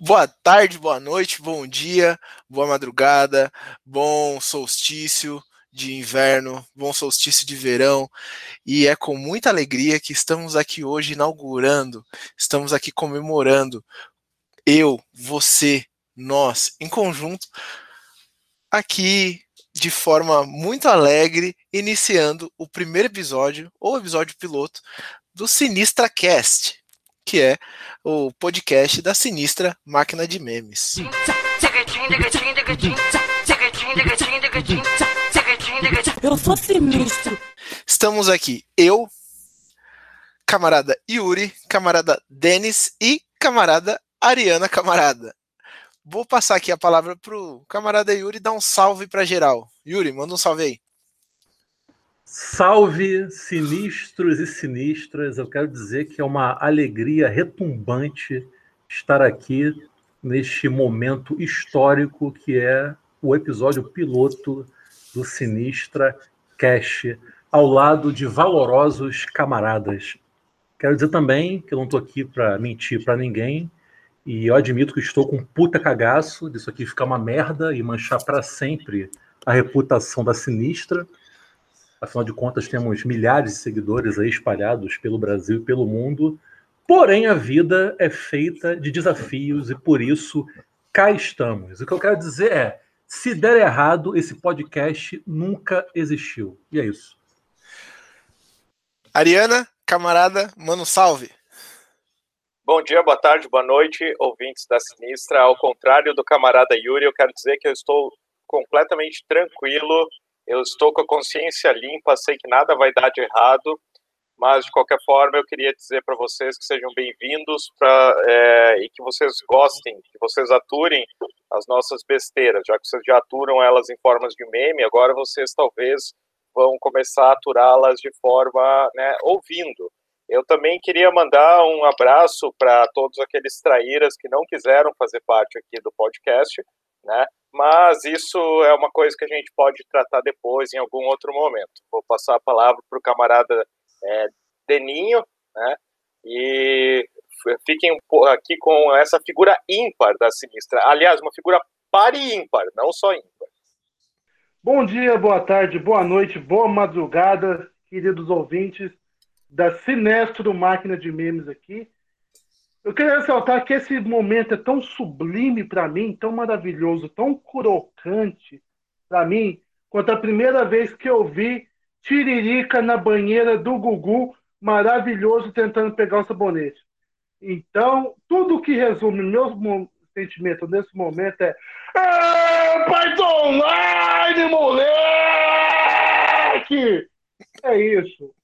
Boa tarde, boa noite, bom dia, boa madrugada, bom solstício de inverno, bom solstício de verão, e é com muita alegria que estamos aqui hoje inaugurando, estamos aqui comemorando, eu, você, nós, em conjunto, aqui de forma muito alegre, iniciando o primeiro episódio, ou episódio piloto, do Sinistra Cast que é o podcast da Sinistra Máquina de Memes. Eu sou sinistro. Estamos aqui, eu, camarada Yuri, camarada Denis e camarada Ariana Camarada. Vou passar aqui a palavra pro camarada Yuri dar um salve para geral. Yuri, manda um salve aí. Salve, sinistros e sinistras. Eu quero dizer que é uma alegria retumbante estar aqui neste momento histórico que é o episódio piloto do Sinistra Cash, ao lado de valorosos camaradas. Quero dizer também que eu não estou aqui para mentir para ninguém e eu admito que estou com um puta cagaço disso aqui ficar uma merda e manchar para sempre a reputação da Sinistra. Afinal de contas, temos milhares de seguidores aí espalhados pelo Brasil e pelo mundo. Porém, a vida é feita de desafios e por isso cá estamos. O que eu quero dizer é: se der errado, esse podcast nunca existiu. E é isso. Ariana, camarada, mano, salve. Bom dia, boa tarde, boa noite, ouvintes da Sinistra. Ao contrário do camarada Yuri, eu quero dizer que eu estou completamente tranquilo eu estou com a consciência limpa, sei que nada vai dar de errado, mas de qualquer forma eu queria dizer para vocês que sejam bem-vindos é, e que vocês gostem, que vocês aturem as nossas besteiras, já que vocês já aturam elas em formas de meme, agora vocês talvez vão começar a aturá-las de forma né, ouvindo. Eu também queria mandar um abraço para todos aqueles traíras que não quiseram fazer parte aqui do podcast, né? Mas isso é uma coisa que a gente pode tratar depois, em algum outro momento. Vou passar a palavra para o camarada é, Deninho, né? E fiquem aqui com essa figura ímpar da Sinistra. Aliás, uma figura par e ímpar, não só ímpar. Bom dia, boa tarde, boa noite, boa madrugada, queridos ouvintes da Sinestro Máquina de Memes aqui. Eu queria ressaltar que esse momento é tão sublime para mim, tão maravilhoso, tão crocante para mim, quanto a primeira vez que eu vi Tiririca na banheira do Gugu, maravilhoso, tentando pegar o sabonete. Então, tudo que resume meus sentimentos nesse momento é. Ah, Python Online, moleque! É isso.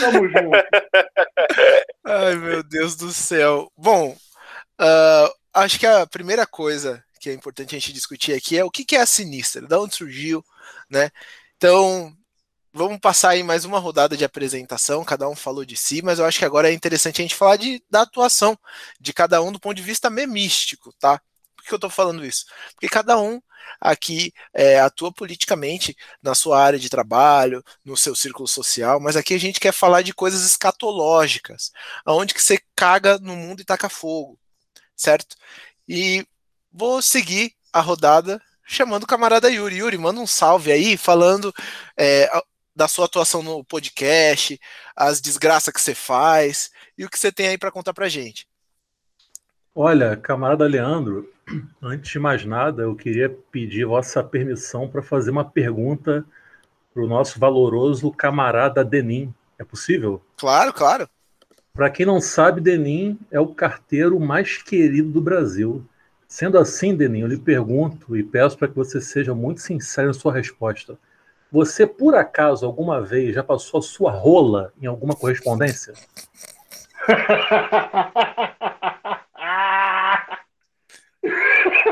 Tamo junto. Ai, meu Deus do céu. Bom, uh, acho que a primeira coisa que é importante a gente discutir aqui é o que é a Sinistra, da onde surgiu, né? Então, vamos passar aí mais uma rodada de apresentação, cada um falou de si, mas eu acho que agora é interessante a gente falar de, da atuação de cada um do ponto de vista memístico, tá? Por que eu tô falando isso? Porque cada um aqui é, atua politicamente na sua área de trabalho, no seu círculo social, mas aqui a gente quer falar de coisas escatológicas, aonde que você caga no mundo e taca fogo, certo? E vou seguir a rodada chamando o camarada Yuri. Yuri, manda um salve aí, falando é, da sua atuação no podcast, as desgraças que você faz e o que você tem aí para contar pra gente. Olha, camarada Leandro, antes de mais nada, eu queria pedir vossa permissão para fazer uma pergunta para o nosso valoroso camarada Denim. É possível? Claro, claro. Para quem não sabe, Denim é o carteiro mais querido do Brasil. Sendo assim, Denim, eu lhe pergunto e peço para que você seja muito sincero em sua resposta. Você, por acaso, alguma vez já passou a sua rola em alguma correspondência?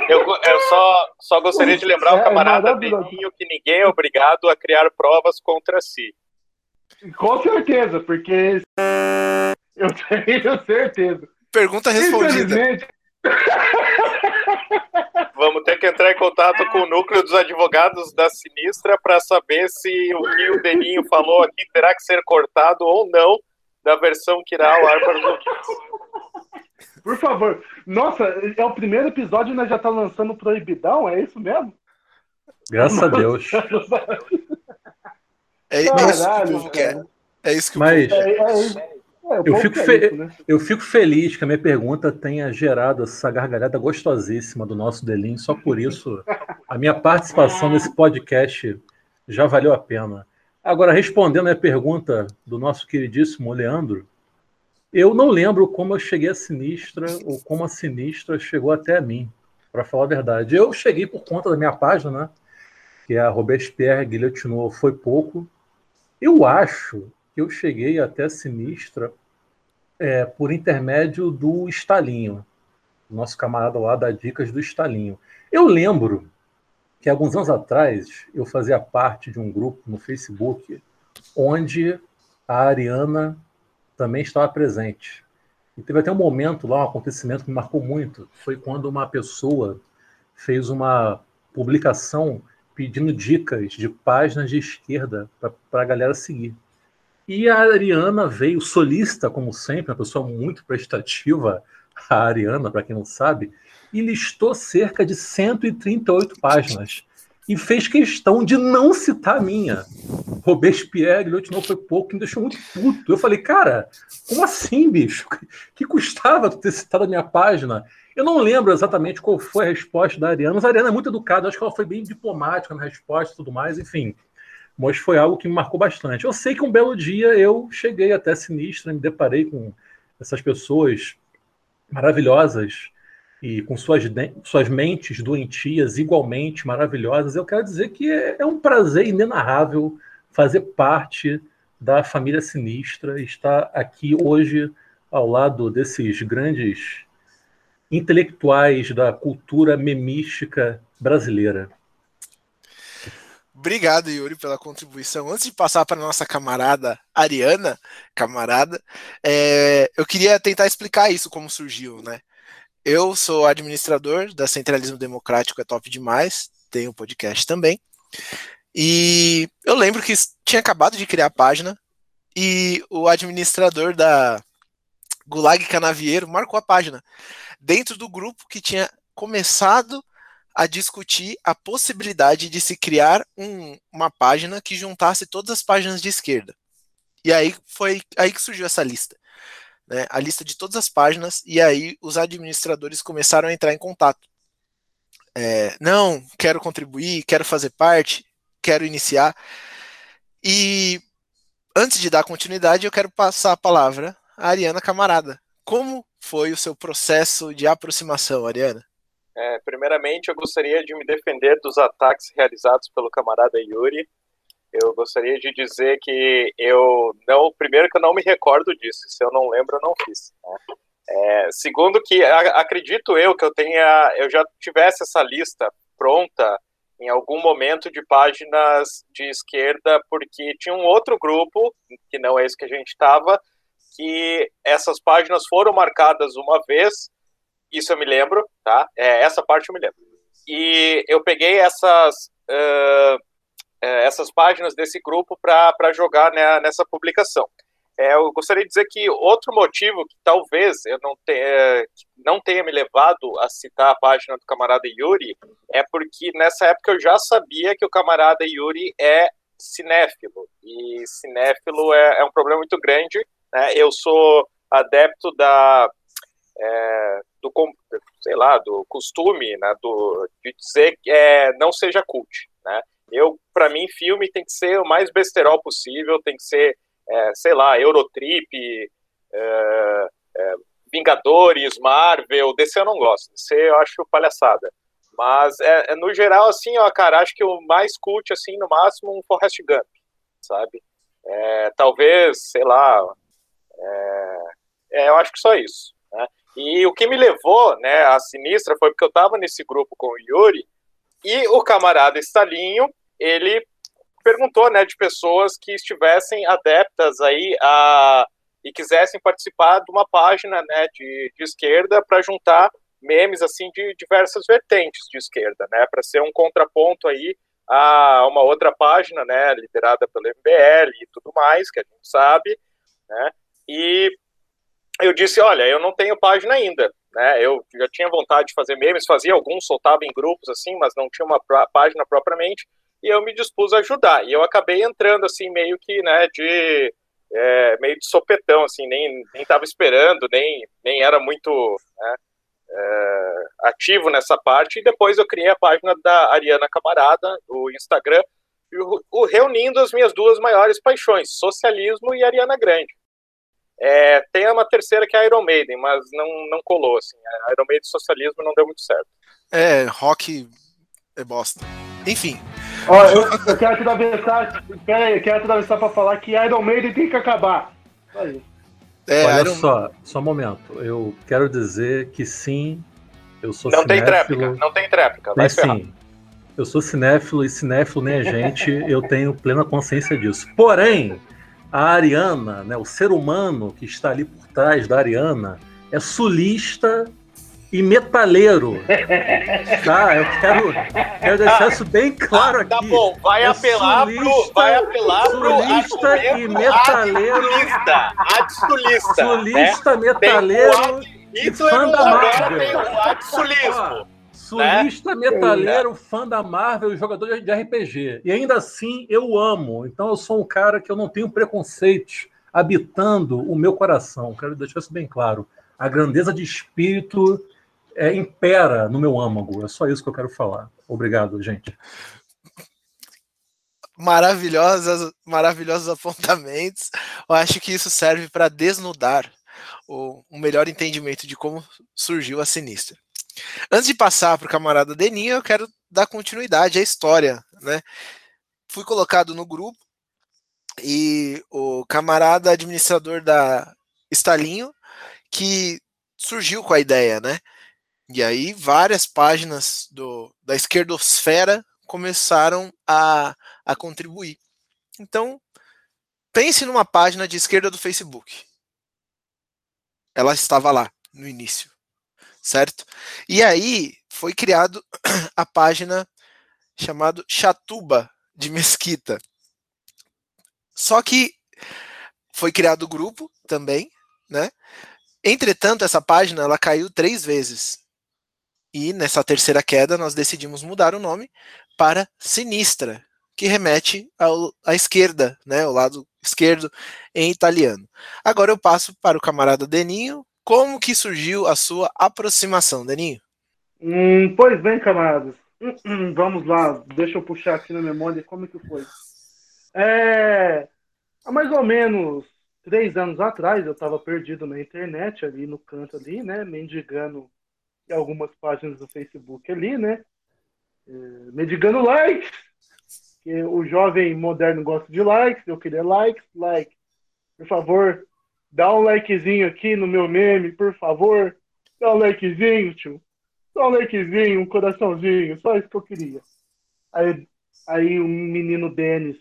Eu, eu só, só gostaria de lembrar o é, camarada Beninho que ninguém é obrigado a criar provas contra si. Com certeza, porque eu tenho certeza. Pergunta respondida. Vamos ter que entrar em contato com o núcleo dos advogados da Sinistra para saber se o que o Deninho falou aqui terá que ser cortado ou não da versão que irá ao ar para os ouvintes. Por favor. Nossa, é o primeiro episódio e nós já tá lançando Proibidão? É isso mesmo? Graças a Deus. É, é isso que o povo quer. É isso que Mas, o povo quer. É, é, é, o Eu fico, fe- isso, né? eu fico feliz que a minha pergunta tenha gerado essa gargalhada gostosíssima do nosso Delim. Só por isso, a minha participação nesse podcast já valeu a pena. Agora, respondendo a pergunta do nosso queridíssimo Leandro, eu não lembro como eu cheguei a Sinistra ou como a Sinistra chegou até mim, para falar a verdade. Eu cheguei por conta da minha página, né? Que é a Robespierre Guilhotinou Foi Pouco. Eu acho que eu cheguei até a Sinistra é, por intermédio do Estalinho, nosso camarada lá da Dicas do Estalinho. Eu lembro que alguns anos atrás eu fazia parte de um grupo no Facebook onde a Ariana também estava presente. E teve até um momento lá, um acontecimento que me marcou muito. Foi quando uma pessoa fez uma publicação pedindo dicas de páginas de esquerda para a galera seguir. E a Ariana veio solícita, como sempre, uma pessoa muito prestativa, a Ariana, para quem não sabe, e listou cerca de 138 páginas. E fez questão de não citar a minha. Robespierre, Guilhote não foi pouco, me deixou muito puto. Eu falei, cara, como assim, bicho? Que custava ter citado a minha página? Eu não lembro exatamente qual foi a resposta da Ariana, mas a Ariana é muito educada, acho que ela foi bem diplomática na resposta e tudo mais, enfim. Mas foi algo que me marcou bastante. Eu sei que um belo dia eu cheguei até Sinistra, me deparei com essas pessoas maravilhosas e com suas, suas mentes doentias igualmente maravilhosas. Eu quero dizer que é, é um prazer inenarrável fazer parte da família Sinistra estar aqui hoje ao lado desses grandes intelectuais da cultura memística brasileira. Obrigado, Yuri, pela contribuição. Antes de passar para nossa camarada Ariana, camarada, é, eu queria tentar explicar isso, como surgiu, né? Eu sou administrador da Centralismo Democrático, é top demais, tenho um podcast também. E eu lembro que tinha acabado de criar a página e o administrador da Gulag Canavieiro marcou a página dentro do grupo que tinha começado a discutir a possibilidade de se criar um, uma página que juntasse todas as páginas de esquerda. E aí foi aí que surgiu essa lista. Né, a lista de todas as páginas, e aí os administradores começaram a entrar em contato. É, não, quero contribuir, quero fazer parte, quero iniciar. E antes de dar continuidade, eu quero passar a palavra à Ariana Camarada. Como foi o seu processo de aproximação, Ariana? É, primeiramente, eu gostaria de me defender dos ataques realizados pelo camarada Yuri. Eu gostaria de dizer que eu não, primeiro que eu não me recordo disso, se eu não lembro, eu não fiz. Né? É, segundo que a, acredito eu que eu tenha, eu já tivesse essa lista pronta em algum momento de páginas de esquerda, porque tinha um outro grupo que não é esse que a gente estava, que essas páginas foram marcadas uma vez isso eu me lembro, tá? É, essa parte eu me lembro. E eu peguei essas, uh, essas páginas desse grupo para jogar né, nessa publicação. É, eu gostaria de dizer que outro motivo que talvez eu não tenha, não tenha me levado a citar a página do camarada Yuri é porque nessa época eu já sabia que o camarada Yuri é cinéfilo. E cinéfilo é, é um problema muito grande. Né? Eu sou adepto da é, do sei lá do costume né, do, de dizer que é, não seja cult né eu para mim filme tem que ser o mais besterol possível tem que ser é, sei lá Eurotrip é, Vingadores Marvel DC eu não gosto DC eu acho palhaçada mas é, no geral assim ó cara acho que o mais cult assim no máximo um Forrest Gump sabe talvez sei lá eu acho que só isso né? E o que me levou né, à sinistra foi porque eu estava nesse grupo com o Yuri e o camarada Stalinho, ele perguntou né, de pessoas que estivessem adeptas aí a, e quisessem participar de uma página né, de, de esquerda para juntar memes assim de diversas vertentes de esquerda, né, para ser um contraponto aí a uma outra página, né, liderada pelo MBL e tudo mais, que a gente sabe, né, e eu disse, olha, eu não tenho página ainda, né? Eu já tinha vontade de fazer memes, fazia alguns, soltava em grupos assim, mas não tinha uma página propriamente, e eu me dispus a ajudar. E eu acabei entrando assim meio que, né, de é, meio de sopetão, assim, nem nem estava esperando, nem nem era muito né, é, ativo nessa parte. E depois eu criei a página da Ariana Camarada, o Instagram, reunindo as minhas duas maiores paixões, socialismo e Ariana Grande. É, tem uma terceira que é Iron Maiden, mas não, não colou, assim. A Iron Maiden socialismo não deu muito certo. É, rock é bosta. Enfim. Ó, eu, eu quero te dar mensagem. Pera aí, eu quero te dar mensagem pra falar que Iron Maiden tem que acabar. É, Olha Iron... só, só um momento. Eu quero dizer que sim, eu sou não cinéfilo. Tem tréplica, não tem tréplica, vai sim. Eu sou cinéfilo e cinéfilo nem a gente, eu tenho plena consciência disso. Porém, a Ariana, né, o ser humano que está ali por trás da Ariana, é sulista e metaleiro. tá? Eu quero, quero deixar isso bem claro aqui. Tá bom, vai é apelar sulista, pro. Vai apelar sulista pro e metaleiro. Sulista, sulista, né? metaleiro. E fã da Marvel. Sulismo. Sulista, né? metaleiro, fã da Marvel, jogador de RPG. E ainda assim eu amo. Então eu sou um cara que eu não tenho preconceitos habitando o meu coração. Quero deixar isso bem claro. A grandeza de espírito é, impera no meu âmago. É só isso que eu quero falar. Obrigado, gente. Maravilhosas, maravilhosos apontamentos. Eu acho que isso serve para desnudar o, o melhor entendimento de como surgiu a Sinistra. Antes de passar para o camarada Deninho, eu quero dar continuidade à história, né? Fui colocado no grupo e o camarada administrador da Estalinho que surgiu com a ideia, né? E aí várias páginas do, da esquerdosfera começaram a, a contribuir. Então, pense numa página de esquerda do Facebook. Ela estava lá no início certo? E aí foi criado a página chamada Chatuba de Mesquita. Só que foi criado o grupo também, né? Entretanto, essa página ela caiu três vezes. E nessa terceira queda nós decidimos mudar o nome para Sinistra, que remete ao, à esquerda, né? O lado esquerdo em italiano. Agora eu passo para o camarada Deninho como que surgiu a sua aproximação, Daninho? Hum, pois bem, camaradas. Hum, hum, vamos lá, deixa eu puxar aqui na memória como que foi. É, há mais ou menos três anos atrás, eu estava perdido na internet, ali no canto ali, né, mendigando algumas páginas do Facebook ali, né, é, mendigando likes, o jovem moderno gosta de likes, eu queria likes, like, por favor, Dá um likezinho aqui no meu meme, por favor. Dá um likezinho, tio. Só um likezinho, um coraçãozinho. Só isso que eu queria. Aí, aí um menino Denis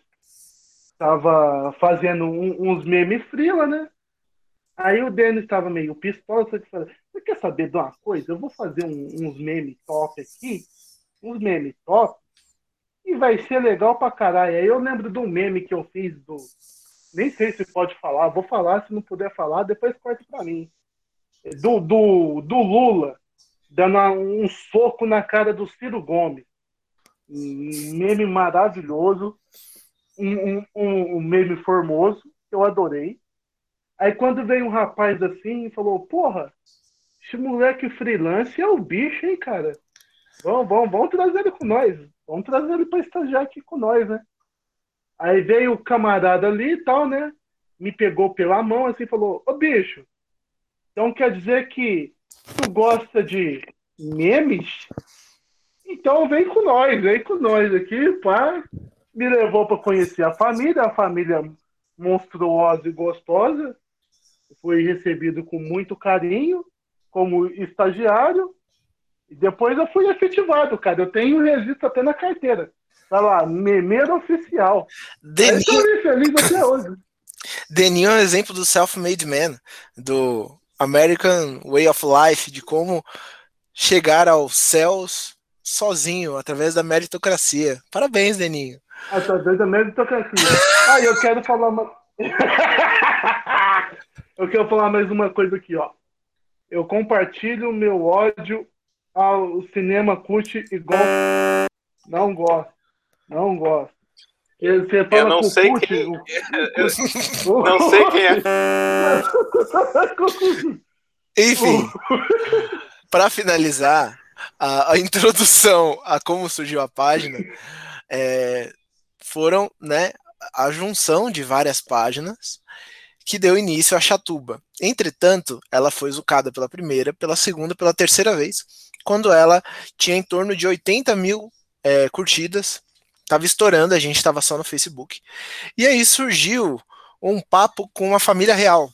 tava fazendo um, uns memes frila, né? Aí o Denis tava meio pistola, que você quer saber de uma coisa? Eu vou fazer um, uns memes top aqui, uns memes top, e vai ser legal pra caralho. Aí eu lembro um meme que eu fiz do nem sei se pode falar, vou falar, se não puder falar, depois corta para mim. Do, do, do Lula dando um soco na cara do Ciro Gomes. Um meme maravilhoso, um, um, um, meme formoso, eu adorei. Aí quando veio um rapaz assim e falou, porra, esse moleque freelance é o bicho, hein, cara? Vamos, vamos, vamos trazer ele com nós. Vamos trazer ele para estagiar aqui com nós, né? Aí veio o camarada ali e tal, né? Me pegou pela mão assim e falou: Ô bicho, então quer dizer que tu gosta de memes? Então vem com nós, vem com nós aqui, pá. Me levou para conhecer a família, a família monstruosa e gostosa. Fui recebido com muito carinho como estagiário. E depois eu fui efetivado, cara. Eu tenho registro até na carteira. Tá lá, memeiro oficial. Deninho... feliz até hoje. Deninho é um exemplo do self-made man, do American Way of Life, de como chegar aos céus sozinho, através da meritocracia. Parabéns, Deninho. Através da meritocracia. ah, eu quero falar uma. eu quero falar mais uma coisa aqui, ó. Eu compartilho meu ódio ao cinema cult igual. Não gosto. Não gosto. Você fala eu não sei quem. O... Eu não sei quem é. Enfim, para finalizar a, a, introdução a como surgiu a página, é, foram né, a junção de várias páginas que deu início à Chatuba. Entretanto, ela foi zucada pela primeira, pela segunda, pela terceira vez, quando ela tinha em torno de 80 mil é, curtidas, estava estourando, a gente estava só no Facebook. E aí surgiu um papo com uma família real.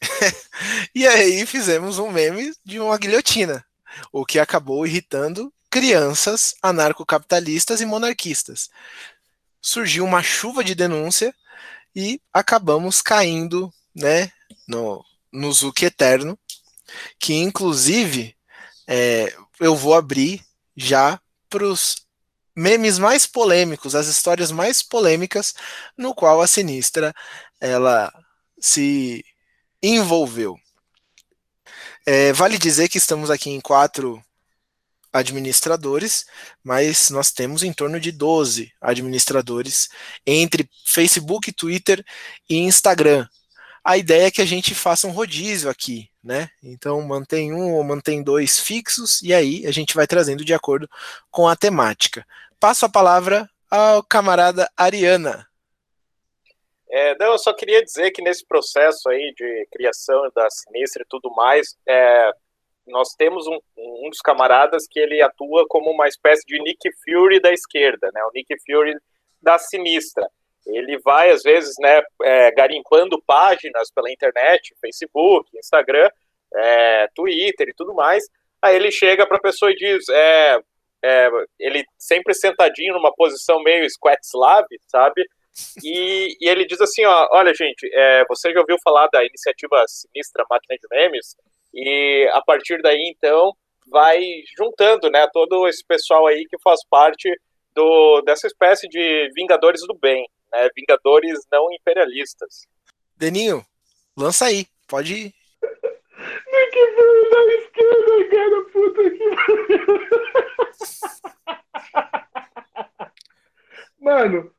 e aí fizemos um meme de uma guilhotina, o que acabou irritando crianças anarcocapitalistas e monarquistas. Surgiu uma chuva de denúncia e acabamos caindo né, no, no Zuki Eterno, que inclusive é, eu vou abrir já para os memes mais polêmicos, as histórias mais polêmicas, no qual a Sinistra ela se envolveu. É, vale dizer que estamos aqui em quatro administradores, mas nós temos em torno de 12 administradores entre Facebook, Twitter e Instagram. A ideia é que a gente faça um rodízio aqui, né? Então mantém um ou mantém dois fixos e aí a gente vai trazendo de acordo com a temática. Passo a palavra ao camarada Ariana. É, não, eu só queria dizer que nesse processo aí de criação da Sinistra e tudo mais, é, nós temos um, um dos camaradas que ele atua como uma espécie de Nick Fury da esquerda, né? O Nick Fury da Sinistra. Ele vai, às vezes, né, é, garimpando páginas pela internet, Facebook, Instagram, é, Twitter e tudo mais. Aí ele chega para a pessoa e diz: é, é, ele sempre sentadinho numa posição meio squat slab, sabe? E, e, ele diz assim: ó, olha, gente, é, você já ouviu falar da iniciativa Sinistra Máquina de Memes? E a partir daí, então, vai juntando né, todo esse pessoal aí que faz parte do, dessa espécie de Vingadores do Bem, né, Vingadores não imperialistas. Deninho, lança aí, pode. Que veio da esquerda, cara, puta que. Mano,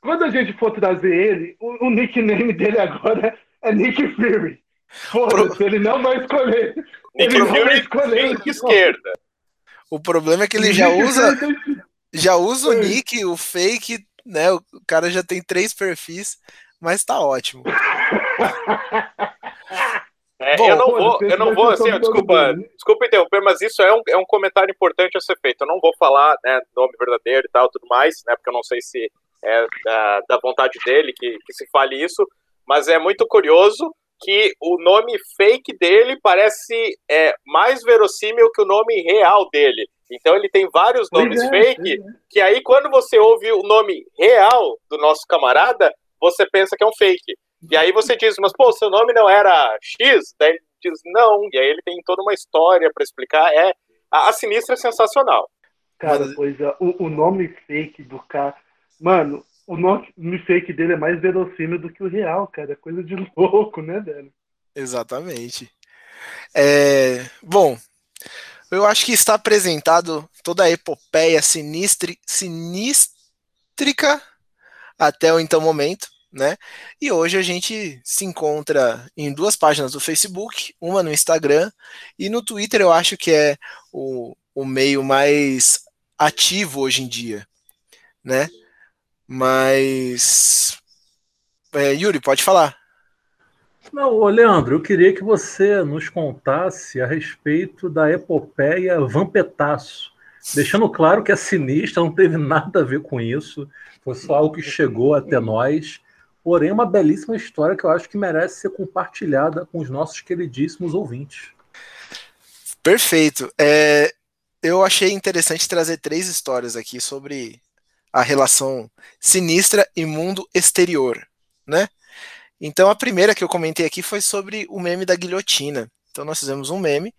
quando a gente for trazer ele, o, o nickname dele agora é Nick Fury. Foda-se, Pro... ele não vai escolher. Nick ele Fury vai escolher de esquerda. O problema é que ele já usa já usa o nick, o fake, né? O cara já tem três perfis, mas tá ótimo. É, Bom, eu não vou, eu não vou, assim, desculpa, desculpa interromper, mas isso é um, é um comentário importante a ser feito. Eu não vou falar, né, nome verdadeiro e tal, tudo mais, né, porque eu não sei se é da, da vontade dele que, que se fale isso, mas é muito curioso que o nome fake dele parece é, mais verossímil que o nome real dele. Então ele tem vários nomes é, fake, é. que aí quando você ouve o nome real do nosso camarada, você pensa que é um fake. E aí você diz, mas pô, seu nome não era X? Daí ele diz, não. E aí ele tem toda uma história para explicar. É a, a, sinistra é sensacional. Cara, pois é, o, o nome fake do cara. Mano, o nome fake dele é mais verossímil do que o real, cara. É coisa de louco, né, velho? Exatamente. É, bom, eu acho que está apresentado toda a epopeia sinistri, sinístrica até o então momento, né? E hoje a gente se encontra em duas páginas do Facebook, uma no Instagram e no Twitter eu acho que é o, o meio mais ativo hoje em dia, né? Mas. É, Yuri, pode falar. Não, Leandro, eu queria que você nos contasse a respeito da epopeia Vampetaço, deixando claro que a Sinistra não teve nada a ver com isso, foi só algo que chegou até nós, porém uma belíssima história que eu acho que merece ser compartilhada com os nossos queridíssimos ouvintes. Perfeito. É, eu achei interessante trazer três histórias aqui sobre a relação sinistra e mundo exterior, né? Então a primeira que eu comentei aqui foi sobre o meme da guilhotina. Então nós fizemos um meme.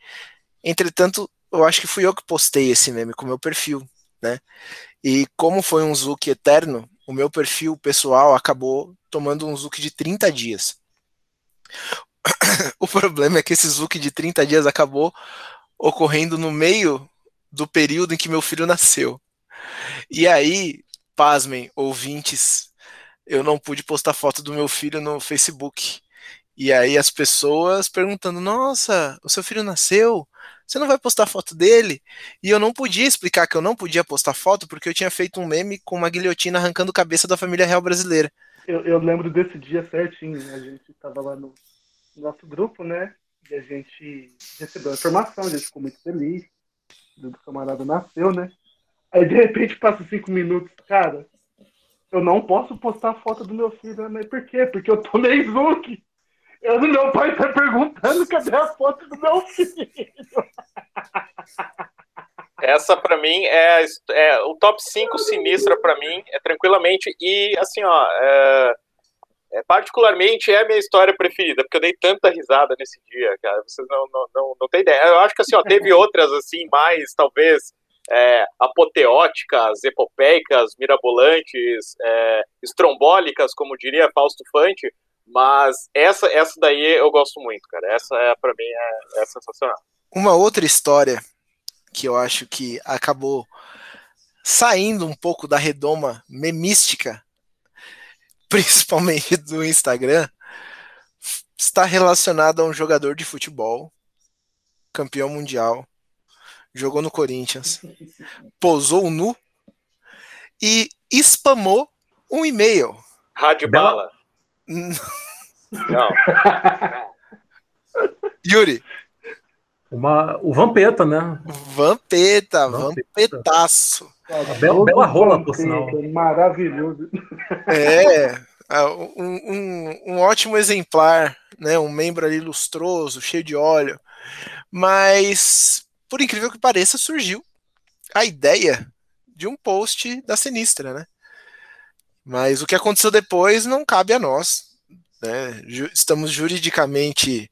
Entretanto, eu acho que fui eu que postei esse meme com o meu perfil, né? E como foi um zook eterno, o meu perfil pessoal acabou tomando um zook de 30 dias. o problema é que esse Zuki de 30 dias acabou ocorrendo no meio do período em que meu filho nasceu. E aí, pasmem, ouvintes, eu não pude postar foto do meu filho no Facebook. E aí as pessoas perguntando: Nossa, o seu filho nasceu? Você não vai postar foto dele? E eu não podia explicar que eu não podia postar foto porque eu tinha feito um meme com uma guilhotina arrancando cabeça da família real brasileira. Eu, eu lembro desse dia certinho. A gente estava lá no nosso grupo, né? E a gente recebeu a informação, a gente ficou muito feliz. O camarada nasceu, né? Aí de repente passa cinco minutos, cara. Eu não posso postar foto do meu filho, né? mas por quê? Porque eu tomei Zuki. Eu, meu pai tá perguntando cadê a foto do meu filho. Essa para mim é, é, o top 5 sinistra para mim, é tranquilamente e assim, ó, é, é, particularmente é a minha história preferida, porque eu dei tanta risada nesse dia, cara, vocês não, não, não, não tem ideia. Eu acho que assim, ó, teve outras assim, mais talvez é, apoteóticas, epopeicas, mirabolantes, é, estrombólicas, como diria Fausto Fante, mas essa, essa daí eu gosto muito, cara. Essa é para mim é, é sensacional. Uma outra história que eu acho que acabou saindo um pouco da redoma memística, principalmente do Instagram, está relacionada a um jogador de futebol, campeão mundial, jogou no Corinthians, posou nu e spamou um e-mail. Rádio Bala. Não. Yuri. Uma, o Vampeta, né? Vampeta, Vampetaço. bela, bela rola, por sinal. Maravilhoso. É, um, um, um, ótimo exemplar, né? Um membro ali lustroso, cheio de óleo. Mas, por incrível que pareça, surgiu a ideia de um post da Sinistra, né? Mas o que aconteceu depois não cabe a nós. Né? Estamos juridicamente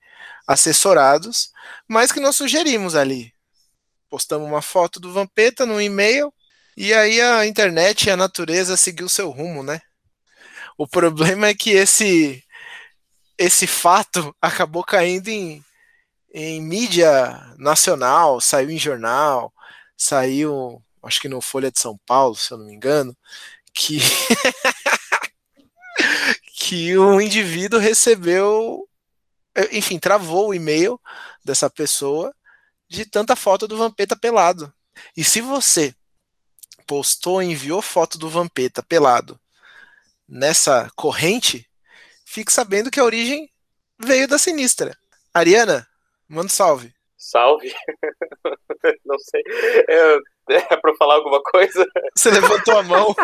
assessorados, mas que nós sugerimos ali. Postamos uma foto do Vampeta no e-mail e aí a internet e a natureza seguiu seu rumo, né? O problema é que esse esse fato acabou caindo em, em mídia nacional, saiu em jornal, saiu, acho que no Folha de São Paulo, se eu não me engano, que que o indivíduo recebeu, enfim, travou o e-mail dessa pessoa de tanta foto do Vampeta pelado. E se você postou, enviou foto do Vampeta pelado nessa corrente, fique sabendo que a origem veio da sinistra. Ariana, manda um salve. Salve. Não sei. Eu é pra falar alguma coisa? Você levantou a mão.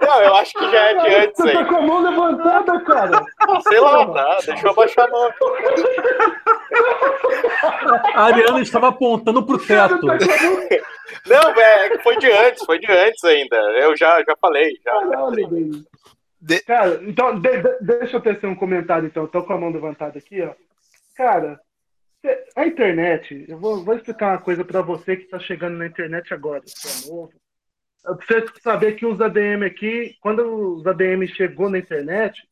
Não, eu acho que já é de antes Você tá com a mão levantada, cara. Sei lá, tá. Deixa eu abaixar a mão. A Ariana estava apontando pro teto. Não, é, foi de antes, foi de antes ainda. Eu já, já falei. Já, Caralho, de... Cara, então, de, de, deixa eu tecer um comentário, então. Tô com a mão levantada aqui, ó. Cara, a internet, eu vou, vou explicar uma coisa para você que está chegando na internet agora, que é novo. Você saber que os ADM aqui, quando os ADM chegou na internet,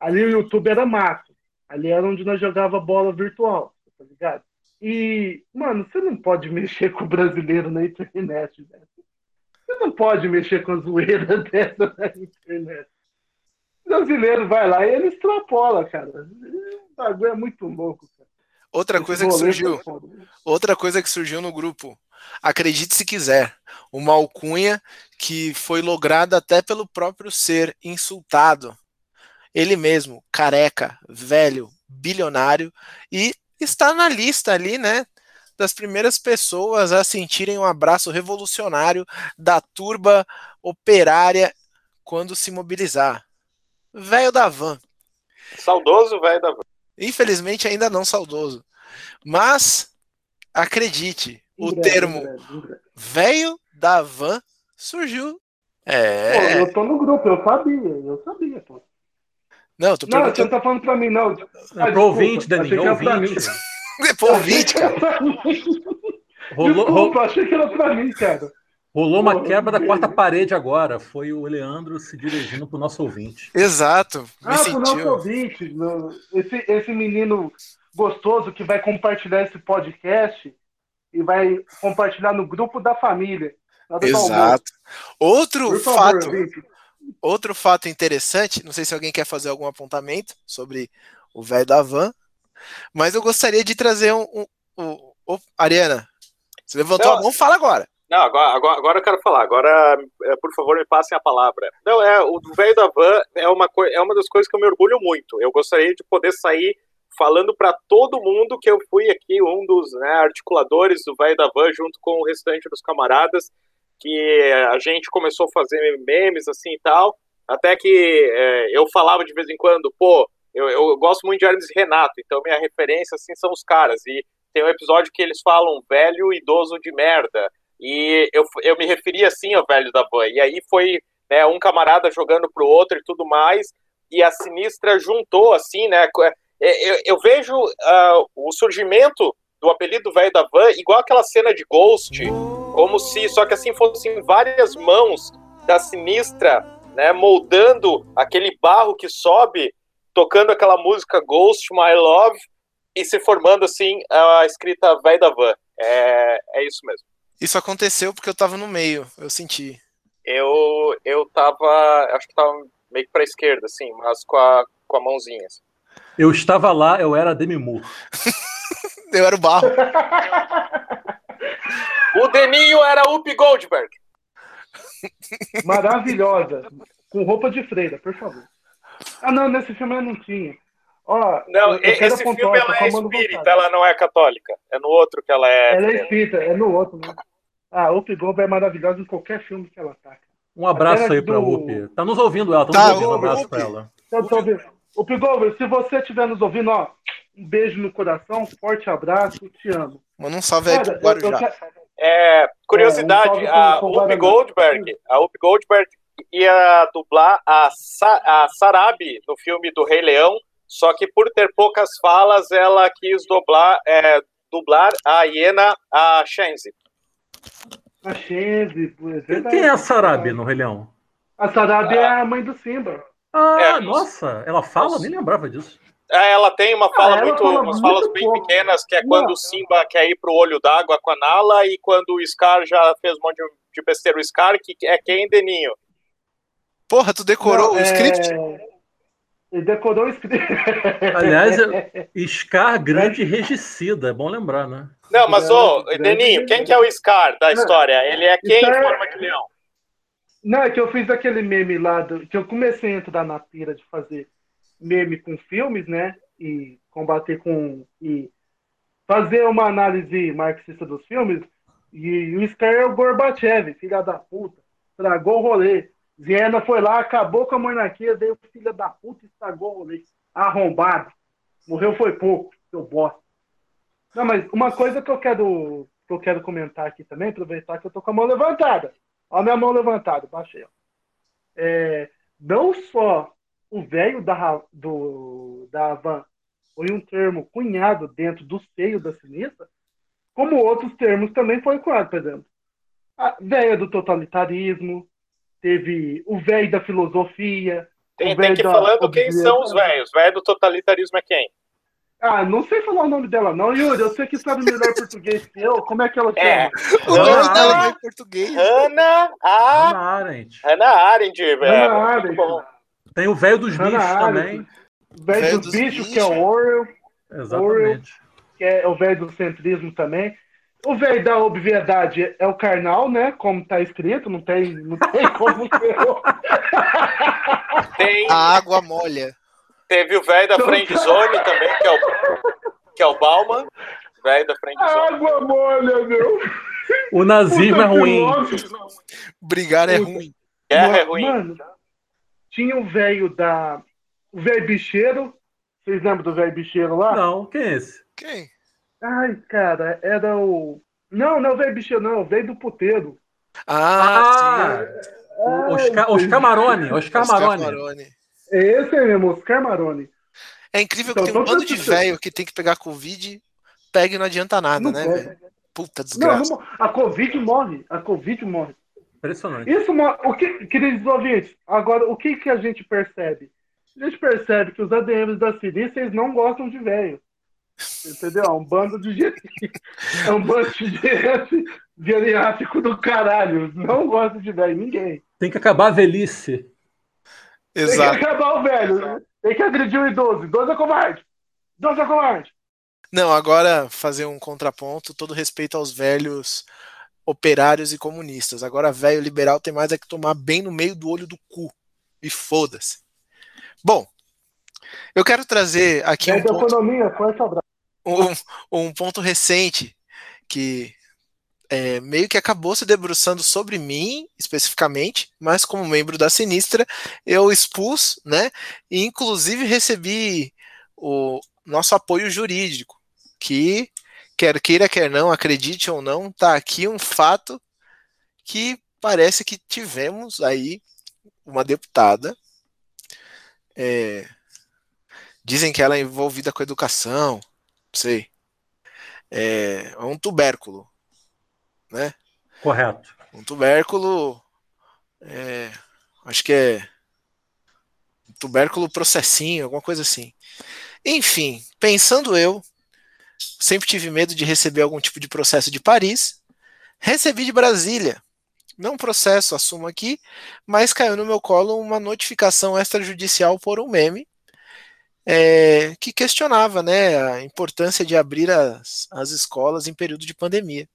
ali o YouTube era mato. Ali era onde nós jogava bola virtual, tá ligado? E, mano, você não pode mexer com o brasileiro na internet, velho. Você não pode mexer com a zoeira dessa na internet. O brasileiro vai lá e ele extrapola, cara. O bagulho é muito louco, Outra coisa que surgiu. Outra coisa que surgiu no grupo. Acredite se quiser. Uma alcunha que foi lograda até pelo próprio ser insultado. Ele mesmo, careca, velho, bilionário, e está na lista ali, né? Das primeiras pessoas a sentirem um abraço revolucionário da turba operária quando se mobilizar. Velho da van. Saudoso velho da van. Infelizmente, ainda não saudoso. Mas, acredite, o breve, termo velho da van surgiu. É. Pô, eu tô no grupo, eu sabia, eu sabia, pô. Não, tô perguntando... Não, você não tá falando pra mim, não. Ah, é pro ouvinte, Dani, ouvinte. É pro ouvinte, cara. rolou, desculpa, achei que era pra mim, cara. Rolou uma quebra da quarta parede agora. Foi o Leandro se dirigindo para o nosso ouvinte. Exato. Me ah, para o nosso ouvinte. Esse, esse menino gostoso que vai compartilhar esse podcast e vai compartilhar no grupo da família. Exato. Outro favor, fato. Outro fato interessante, não sei se alguém quer fazer algum apontamento sobre o velho da van, mas eu gostaria de trazer um. um, um, um Ariana, você levantou não, a mão, fala agora. Não, agora, agora, agora eu quero falar. Agora, é, por favor, me passem a palavra. Não, é o velho da van é uma, é uma das coisas que eu me orgulho muito. Eu gostaria de poder sair falando para todo mundo que eu fui aqui um dos né, articuladores do velho da van junto com o restante dos camaradas que a gente começou a fazer memes assim e tal, até que é, eu falava de vez em quando, pô, eu, eu gosto muito de Hermes Renato, então minha referência assim são os caras, e tem um episódio que eles falam velho idoso de merda, e eu, eu me referi assim ao velho da van, e aí foi né, um camarada jogando pro outro e tudo mais, e a Sinistra juntou assim, né, é, eu, eu vejo uh, o surgimento do apelido velho da van igual aquela cena de Ghost, como se, só que assim fossem várias mãos da sinistra, né, moldando aquele barro que sobe, tocando aquela música Ghost My Love e se formando assim a escrita Véi da Van. É, é isso mesmo. Isso aconteceu porque eu tava no meio, eu senti. Eu, eu tava, acho que tava meio que pra esquerda, assim, mas com a, com a mãozinha. Assim. Eu estava lá, eu era Demi Moore. eu era o barro. O Deninho era Up Goldberg. Maravilhosa. Com roupa de freira, por favor. Ah, não, nesse filme ela não tinha. Ó, não, eu, eu esse filme ela é espírita, ela não é católica. É no outro que ela é. Ela é espírita, é no outro, né? Ah, Up Goldberg é maravilhosa em qualquer filme que ela tá. Um abraço aí do... pra Up. Tá nos ouvindo ela, tá, tá nos ouvindo. Um abraço pra ela. Tá. Up Goldberg, se você estiver nos ouvindo, ó, um beijo no coração, forte abraço, te amo. Manda um salve aí pro Guarujá. É, curiosidade, é, um a Up Goldberg, a Up Goldberg ia dublar a, Sa a Sarabi no filme do Rei Leão, só que por ter poucas falas, ela quis dublar, é, dublar a hiena, a Shenzi. A Shenzi, é Quem é a Sarabi no Rei Leão? A Sarabi ah. é a mãe do Simba. Ah, é, nossa, ela fala? Nem lembrava disso. É, ela tem uma fala ah, muito, fala umas falas muito bem pouco. pequenas, que é quando o Simba quer ir pro olho d'água com a Nala e quando o Scar já fez um monte de besteira. O Scar, que é quem, Deninho? Porra, tu decorou Não, o é... Ele decorou o script. Aliás, Scar grande e regicida, é bom lembrar, né? Não, mas, ô, Deninho, quem que é o Scar da história? Ele é quem Scar... em forma de leão? Não, é que eu fiz aquele meme lá, do... que eu comecei a entrar na pira de fazer meme com filmes, né? E combater com. e fazer uma análise marxista dos filmes. E o Scar é o Gorbachev, filha da puta. Estragou o rolê. Viena foi lá, acabou com a monarquia, veio filha da puta e estragou o rolê. Arrombado. Morreu foi pouco, seu bosta. Não, mas uma coisa que eu quero que eu quero comentar aqui também, aproveitar que eu tô com a mão levantada. A minha mão levantada, baixei. É, não só o velho da, do, da Havan foi um termo cunhado dentro do seio da sinistra, como outros termos também foram cunhados, por exemplo. A velha do totalitarismo, teve o velho da filosofia. Tem, tem que ir falando quem são os velhos. O velho do totalitarismo é quem? Ah, não sei falar o nome dela, não, Yuri. Eu sei que sabe melhor português que eu. Como é que ela é. chama? É. O nome dela é português. Ana, a... Ana Arendt. Ana Arendt, velho. Ana Arendt. Tem o velho dos bichos também. O velho dos, dos bichos, bichos, que é o Orwell. Exatamente. Orwell, que é o velho do centrismo também. O velho da obviedade é o carnal, né? Como tá escrito, não tem, não tem como ser. tem... A água molha. Teve o velho da friendzone também, que é o, que é o Bauman. Velho da friendzone. Água molha, meu. O nazismo é ruim. Brigar é ruim. Guerra é ruim. Mano, tinha o velho da. O velho bicheiro. Vocês lembram do velho bicheiro lá? Não, quem é esse? Quem? Ai, cara, era o. Não, não é o velho bicheiro, não, o velho do puteiro. Ah, ah sim. O Oscar, Oscar Maroni. Oscar, Oscar Maroni. Maroni. É esse aí mesmo, Oscar Maroni. É incrível então, que tem um bando de velho que tem que pegar Covid, pega e não adianta nada, não né, velho? Puta desgraça. Não, a Covid morre. A Covid morre. Impressionante. Isso, o que, queridos ouvintes, agora, o que, que a gente percebe? A gente percebe que os ADMs da Sinistra, eles não gostam de velho. Entendeu? É um bando de gente. É um bando de gente geriátrico do caralho. Não gosta de velho, ninguém. Tem que acabar a velhice. Exato. Tem que acabar o velho. Tem que agredir o idoso. Idoso é covarde. Idoso é covarde. Não, agora fazer um contraponto, todo respeito aos velhos operários e comunistas. Agora, velho liberal tem mais é que tomar bem no meio do olho do cu. E foda-se. Bom, eu quero trazer aqui um ponto, economia, um, um ponto recente que é, meio que acabou se debruçando sobre mim especificamente, mas como membro da Sinistra eu expus, né? E inclusive recebi o nosso apoio jurídico, que quer queira, quer não, acredite ou não, tá aqui um fato que parece que tivemos aí uma deputada. É, dizem que ela é envolvida com educação, não sei. É, é um tubérculo, né? Correto. Um tubérculo, é, acho que é um tubérculo processinho, alguma coisa assim. Enfim, pensando eu, sempre tive medo de receber algum tipo de processo de Paris. Recebi de Brasília. Não processo, assumo aqui, mas caiu no meu colo uma notificação extrajudicial por um meme é, que questionava né, a importância de abrir as, as escolas em período de pandemia.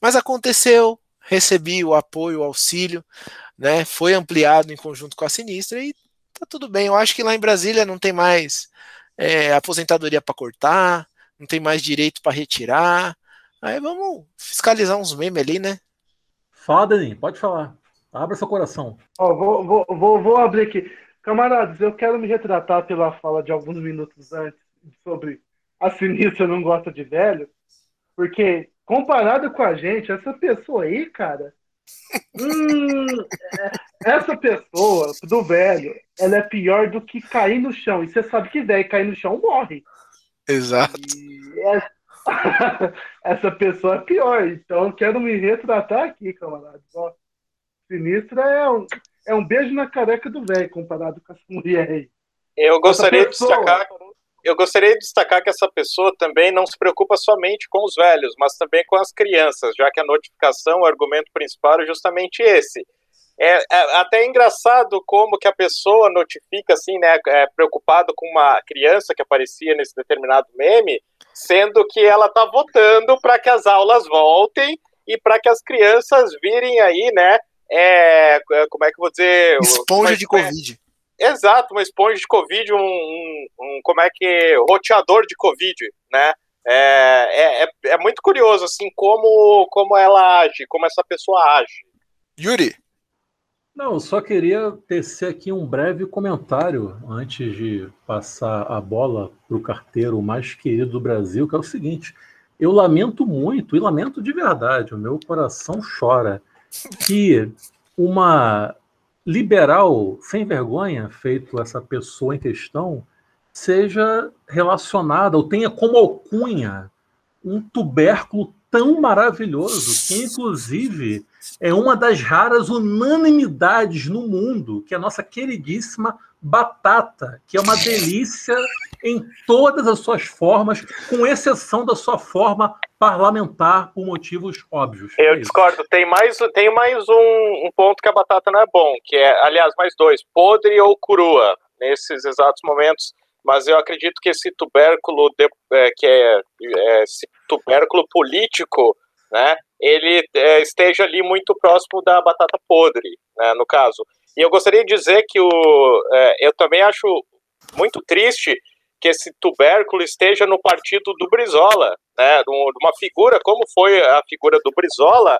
Mas aconteceu, recebi o apoio, o auxílio, né, foi ampliado em conjunto com a Sinistra e tá tudo bem. Eu acho que lá em Brasília não tem mais é, aposentadoria para cortar, não tem mais direito para retirar. Aí vamos fiscalizar uns memes ali, né? Fala, Dani, pode falar. Abra seu coração. Ó, vou, vou, vou, vou abrir aqui. Camaradas, eu quero me retratar pela fala de alguns minutos antes sobre a sinistra não gosta de velho, porque comparado com a gente, essa pessoa aí, cara, hum, é, essa pessoa do velho, ela é pior do que cair no chão. E você sabe que velho cair no chão morre. Exato. Essa, essa, pessoa é pior. Então eu quero me retratar aqui, camarada. Ó, sinistra é um, é um beijo na careca do velho comparado com essa mulher aí. Eu gostaria de destacar. Eu gostaria de destacar que essa pessoa também não se preocupa somente com os velhos, mas também com as crianças, já que a notificação, o argumento principal é justamente esse é, é, até engraçado como que a pessoa notifica, assim, né, é, preocupado com uma criança que aparecia nesse determinado meme, sendo que ela está votando para que as aulas voltem e para que as crianças virem aí, né, é, como é que eu vou dizer? Esponja de Covid. Exato, uma esponja de Covid, um, um, um, como é que, roteador de Covid, né, é, é, é, é muito curioso, assim, como, como ela age, como essa pessoa age. Yuri, não, eu só queria tecer aqui um breve comentário antes de passar a bola para o carteiro mais querido do Brasil, que é o seguinte: eu lamento muito, e lamento de verdade, o meu coração chora, que uma liberal sem vergonha, feito essa pessoa em questão, seja relacionada ou tenha como alcunha um tubérculo tão maravilhoso que, inclusive, é uma das raras unanimidades no mundo, que é a nossa queridíssima batata, que é uma delícia em todas as suas formas, com exceção da sua forma parlamentar por motivos óbvios. Eu é discordo. Tem mais, tem mais um, um, ponto que a batata não é bom, que é, aliás, mais dois: podre ou crua. Nesses exatos momentos mas eu acredito que esse tubérculo, de, é, que é, é, esse tubérculo político, né, ele é, esteja ali muito próximo da batata podre, né, no caso. E eu gostaria de dizer que o, é, eu também acho muito triste que esse tubérculo esteja no partido do Brizola, né, uma figura como foi a figura do Brizola,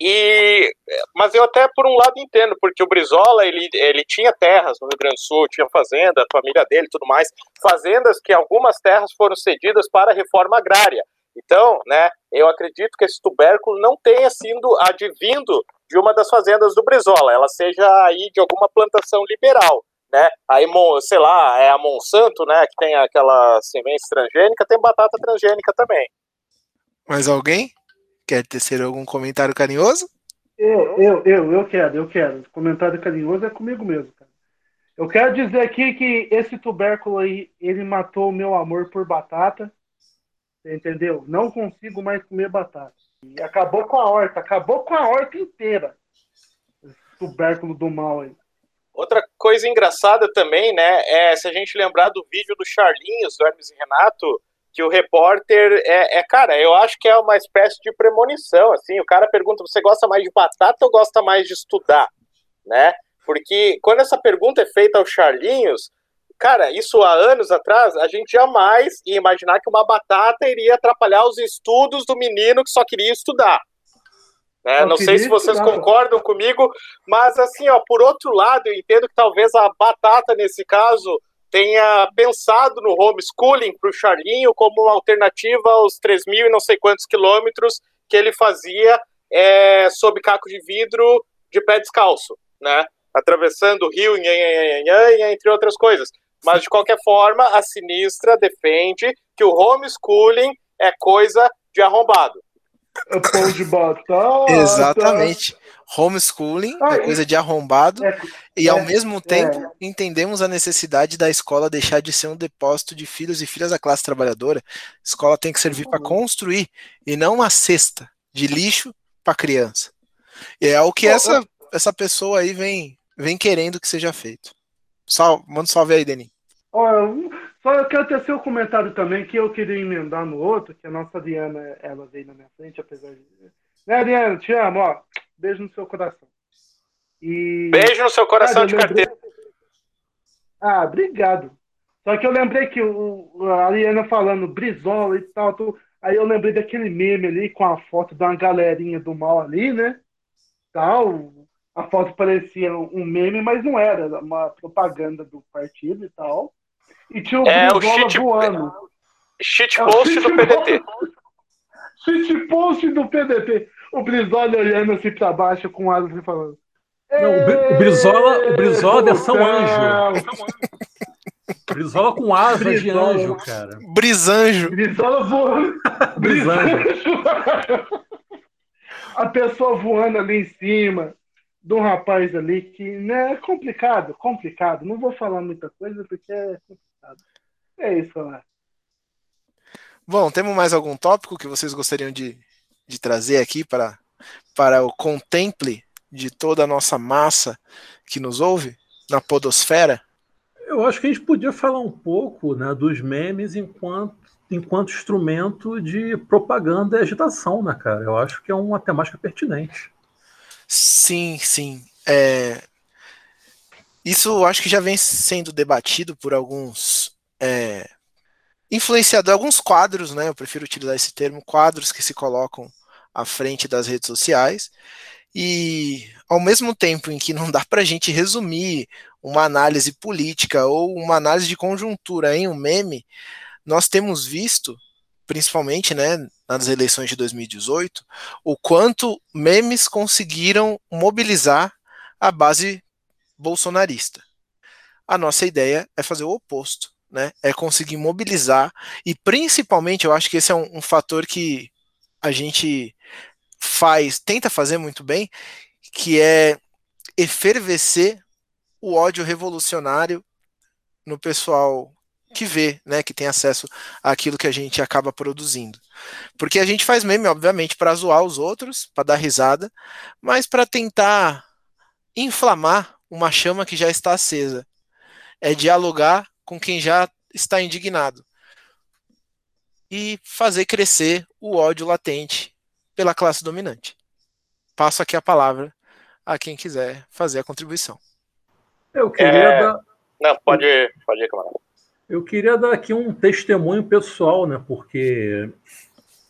e, mas eu até por um lado entendo, porque o Brizola ele, ele tinha terras no Rio Grande do Sul, tinha fazenda, a família dele, tudo mais, fazendas que algumas terras foram cedidas para a reforma agrária. Então, né, eu acredito que esse tubérculo não tenha sido advindo de uma das fazendas do Brizola, ela seja aí de alguma plantação liberal, né? Aí, sei lá, é a Monsanto, né, que tem aquela semente transgênica, tem batata transgênica também. Mais alguém? Quer tecer algum comentário carinhoso? Eu, eu, eu, eu quero, eu quero. Comentário carinhoso é comigo mesmo, cara. Eu quero dizer aqui que esse tubérculo aí, ele matou o meu amor por batata. Entendeu? Não consigo mais comer batata. E acabou com a horta, acabou com a horta inteira. Esse tubérculo do mal aí. Outra coisa engraçada também, né, é se a gente lembrar do vídeo do Charlinhos, do Hermes e Renato, que o repórter é, é, cara, eu acho que é uma espécie de premonição, assim, o cara pergunta, você gosta mais de batata ou gosta mais de estudar, né? Porque quando essa pergunta é feita ao Charlinhos, cara, isso há anos atrás, a gente jamais ia imaginar que uma batata iria atrapalhar os estudos do menino que só queria estudar. Né? Não sei se vocês concordam comigo, mas assim, ó, por outro lado, eu entendo que talvez a batata, nesse caso, tenha pensado no homeschooling para o Charlinho como uma alternativa aos 3 mil e não sei quantos quilômetros que ele fazia é, sob caco de vidro de pé descalço, né? Atravessando o rio, entre outras coisas. Mas, de qualquer forma, a Sinistra defende que o homeschooling é coisa de arrombado. É pão de batata. Exatamente. Homeschooling é coisa de arrombado é, e ao é, mesmo tempo é. entendemos a necessidade da escola deixar de ser um depósito de filhos e filhas da classe trabalhadora. A escola tem que servir para construir e não uma cesta de lixo para criança. E é o que essa, essa pessoa aí vem, vem querendo que seja feito. Sal, manda um salve aí, Denis. Só eu quero ter seu comentário também, que eu queria emendar no outro, que a nossa Diana, ela veio na minha frente, apesar de. Né, Diana, te amo, ó. Beijo no seu coração. E... Beijo no seu coração de lembrei... carteira. Ah, obrigado. Só que eu lembrei que o, a Ariana falando Brizola e tal, tô... aí eu lembrei daquele meme ali com a foto de uma galerinha do mal ali, né? Tal. A foto parecia um meme, mas não era, era uma propaganda do partido e tal. E tinha o é o shit, voando. Shitpost é do PDT. Shitpost do PDT. O Brizola olhando assim pra baixo com asas e falando. Não, o Brizola, o Brizola é versão anjo. Brizola com asas Brizola. de anjo, cara. Brisanjo. Brizola voando. Brisanjo. A pessoa voando ali em cima de um rapaz ali que né, é complicado, complicado. Não vou falar muita coisa porque é complicado. É isso, lá. Bom, temos mais algum tópico que vocês gostariam de, de trazer aqui para, para o contemple de toda a nossa massa que nos ouve na podosfera? Eu acho que a gente podia falar um pouco né, dos memes enquanto, enquanto instrumento de propaganda e agitação, né, cara? Eu acho que é uma temática pertinente. Sim, sim. É... Isso eu acho que já vem sendo debatido por alguns é... influenciadores, alguns quadros, né? Eu prefiro utilizar esse termo, quadros que se colocam à frente das redes sociais. E ao mesmo tempo em que não dá para a gente resumir uma análise política ou uma análise de conjuntura em um meme, nós temos visto, principalmente né, nas eleições de 2018, o quanto memes conseguiram mobilizar a base bolsonarista. A nossa ideia é fazer o oposto, né? É conseguir mobilizar e principalmente eu acho que esse é um, um fator que a gente faz, tenta fazer muito bem, que é efervescer o ódio revolucionário no pessoal que vê, né, que tem acesso àquilo que a gente acaba produzindo. Porque a gente faz meme, obviamente, para zoar os outros, para dar risada, mas para tentar inflamar uma chama que já está acesa. É dialogar com quem já está indignado. E fazer crescer o ódio latente pela classe dominante. Passo aqui a palavra a quem quiser fazer a contribuição. Eu queria é... dar... Não, pode, pode ir, camarada. Eu queria dar aqui um testemunho pessoal, né? Porque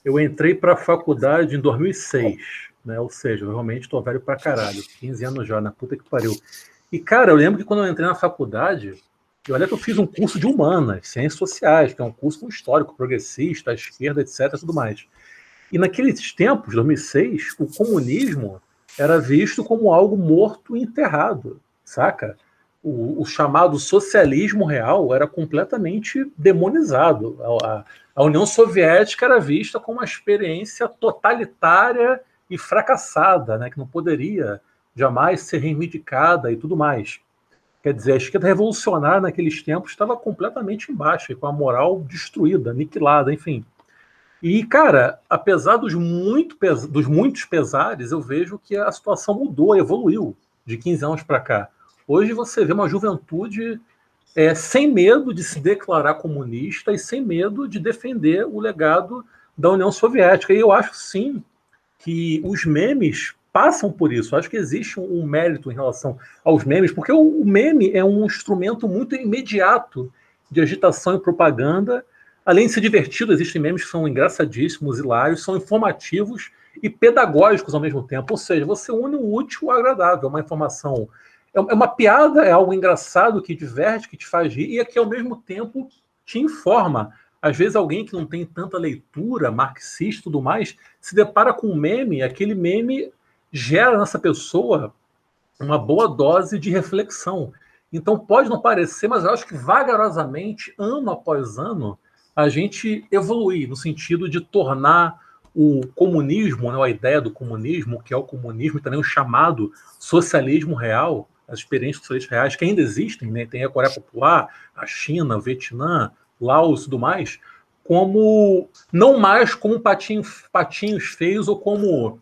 eu entrei para a faculdade em 2006, né? Ou seja, realmente estou velho para caralho, 15 anos já, na puta que pariu. E, cara, eu lembro que quando eu entrei na faculdade, e olha que eu fiz um curso de humanas, ciências sociais, que é um curso com histórico, progressista, esquerda, etc, tudo mais. E naqueles tempos, 2006, o comunismo era visto como algo morto e enterrado, saca? O, o, chamado socialismo real era completamente demonizado. A, a, União Soviética era vista como uma experiência totalitária e fracassada, né, que não poderia jamais ser reivindicada e tudo mais. Quer dizer, a esquerda revolucionária naqueles tempos estava completamente embaixo, com a moral destruída, aniquilada, enfim. E, cara, apesar dos, muito pes dos muitos pesares, eu vejo que a situação mudou, evoluiu de 15 anos para cá. Hoje você vê uma juventude é, sem medo de se declarar comunista e sem medo de defender o legado da União Soviética. E eu acho sim que os memes passam por isso. Acho que existe um, mérito em relação aos memes, porque o, meme é um instrumento muito imediato de agitação e propaganda. Além de ser divertido, existem memes que são engraçadíssimos, hilários, são informativos e pedagógicos ao mesmo tempo. Ou seja, você une o útil ao agradável, uma informação. É, é uma piada, é algo engraçado que diverte, que te faz rir e que ao mesmo tempo te informa. Às vezes alguém que não tem tanta leitura marxista e tudo mais se depara com um meme, aquele meme gera nessa pessoa uma boa dose de reflexão. Então pode não parecer, mas eu acho que vagarosamente, ano após ano, a gente evolui no sentido de tornar o comunismo, né, a ideia do comunismo, que é o comunismo e também o chamado socialismo real, as experiências reais que ainda existem, né, tem a Coreia Popular, a China, o Vietnã, Laos e tudo mais, como não mais como patinhos, patinhos feios ou como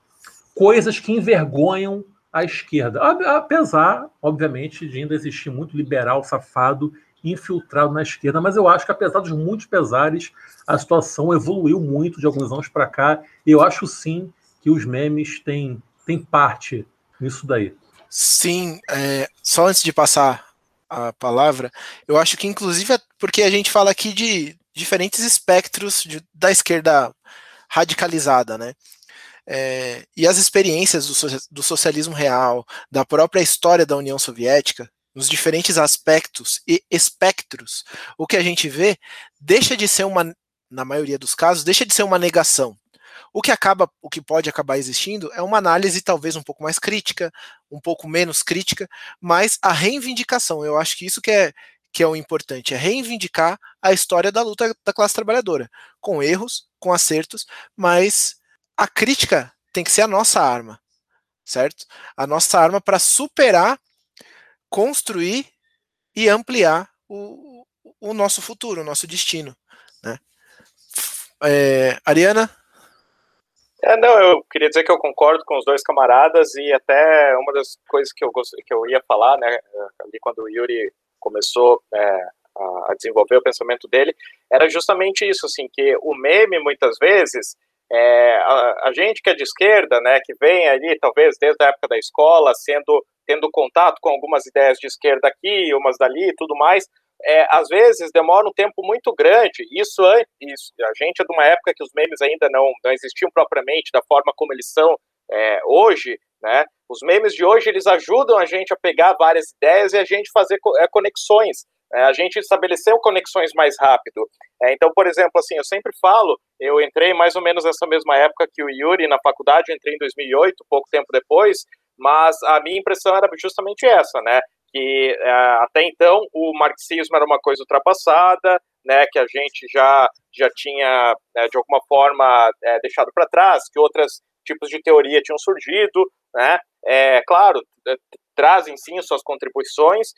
coisas que envergonham a esquerda. Apesar, obviamente, de ainda existir muito liberal safado infiltrado na esquerda, mas eu acho que apesar dos muitos pesares, a situação evoluiu muito de alguns anos para cá, e eu acho sim que os memes têm, têm parte nisso daí. Sim, é, só antes de passar a palavra, eu acho que inclusive é porque a gente fala aqui de diferentes espectros de, da esquerda radicalizada, né? É, e as experiências do, do, socialismo real, da própria história da União Soviética, nos diferentes aspectos e espectros, o que a gente vê deixa de ser uma, na maioria dos casos, deixa de ser uma negação. O que acaba, o que pode acabar existindo é uma análise talvez um pouco mais crítica, um pouco menos crítica, mas a reivindicação. Eu acho que isso que é que é o importante, é reivindicar a história da luta da classe trabalhadora, com erros, com acertos, mas a crítica tem que ser a nossa arma, certo? A nossa arma para superar, construir e ampliar o, o nosso futuro, o nosso destino. Né? É, Ariana? É, não, eu queria dizer que eu concordo com os dois camaradas e até uma das coisas que eu, que eu ia falar, né, ali quando o Yuri começou é, a desenvolver o pensamento dele, era justamente isso, assim, que o meme, muitas vezes, é, a, a, gente que é de esquerda, né, que vem ali, talvez desde a época da escola, sendo tendo contato com algumas ideias de esquerda aqui, umas dali e tudo mais, é, às vezes demora um tempo muito grande. Isso, isso, a gente é de uma época que os memes ainda não, não existiam propriamente da forma como eles são é, hoje, né? Os memes de hoje eles ajudam a gente a pegar várias ideias e a gente fazer é, conexões é, a gente estabeleceu conexões mais rápido. É, então, por exemplo, assim, eu sempre falo, eu entrei mais ou menos nessa mesma época que o Yuri na faculdade, eu entrei em 2008, pouco tempo depois, mas a minha impressão era justamente essa, né? Que é, até então o marxismo era uma coisa ultrapassada, né? Que a gente já já tinha é, de alguma forma é, deixado para trás, que outros tipos de teoria tinham surgido, né? É claro, trazem sim suas contribuições,